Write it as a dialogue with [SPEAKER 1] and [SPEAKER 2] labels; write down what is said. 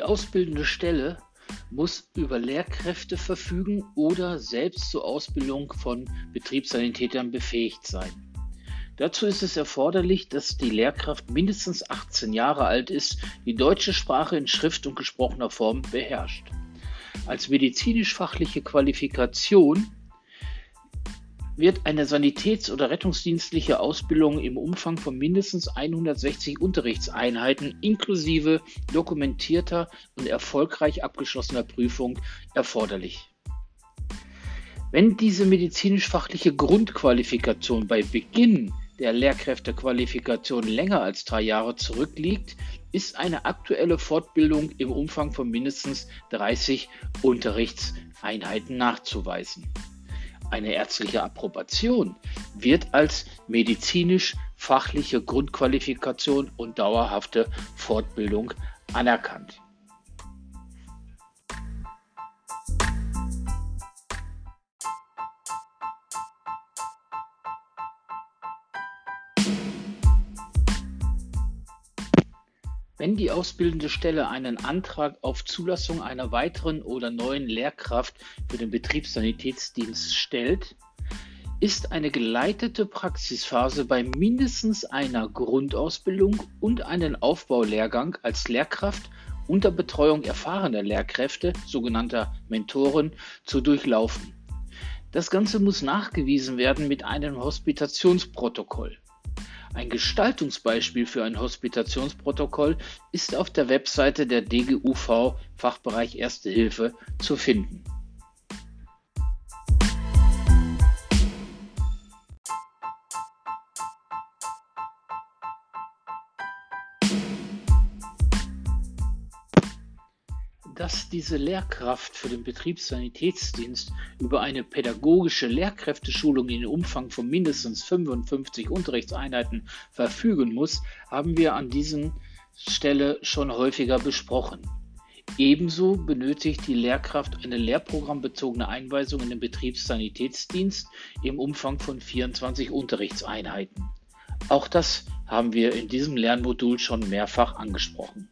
[SPEAKER 1] ausbildende Stelle muss über Lehrkräfte verfügen oder selbst zur Ausbildung von Betriebssanitätern befähigt sein. Dazu ist es erforderlich, dass die Lehrkraft mindestens 18 Jahre alt ist, die deutsche Sprache in Schrift und gesprochener Form beherrscht. Als medizinisch-fachliche Qualifikation wird eine sanitäts- oder rettungsdienstliche Ausbildung im Umfang von mindestens 160 Unterrichtseinheiten inklusive dokumentierter und erfolgreich abgeschlossener Prüfung erforderlich. Wenn diese medizinisch-fachliche Grundqualifikation bei Beginn der Lehrkräftequalifikation länger als drei Jahre zurückliegt, ist eine aktuelle Fortbildung im Umfang von mindestens 30 Unterrichtseinheiten nachzuweisen. Eine ärztliche Approbation wird als medizinisch-fachliche Grundqualifikation und dauerhafte Fortbildung anerkannt. Wenn die ausbildende Stelle einen Antrag auf Zulassung einer weiteren oder neuen Lehrkraft für den Betriebssanitätsdienst stellt, ist eine geleitete Praxisphase bei mindestens einer Grundausbildung und einen Aufbaulehrgang als Lehrkraft unter Betreuung erfahrener Lehrkräfte, sogenannter Mentoren, zu durchlaufen. Das Ganze muss nachgewiesen werden mit einem Hospitationsprotokoll. Ein Gestaltungsbeispiel für ein Hospitationsprotokoll ist auf der Webseite der DGUV Fachbereich Erste Hilfe zu finden. Dass diese Lehrkraft für den Betriebssanitätsdienst über eine pädagogische Lehrkräfteschulung in Umfang von mindestens 55 Unterrichtseinheiten verfügen muss, haben wir an dieser Stelle schon häufiger besprochen. Ebenso benötigt die Lehrkraft eine lehrprogrammbezogene Einweisung in den Betriebssanitätsdienst im Umfang von 24 Unterrichtseinheiten. Auch das haben wir in diesem Lernmodul schon mehrfach angesprochen.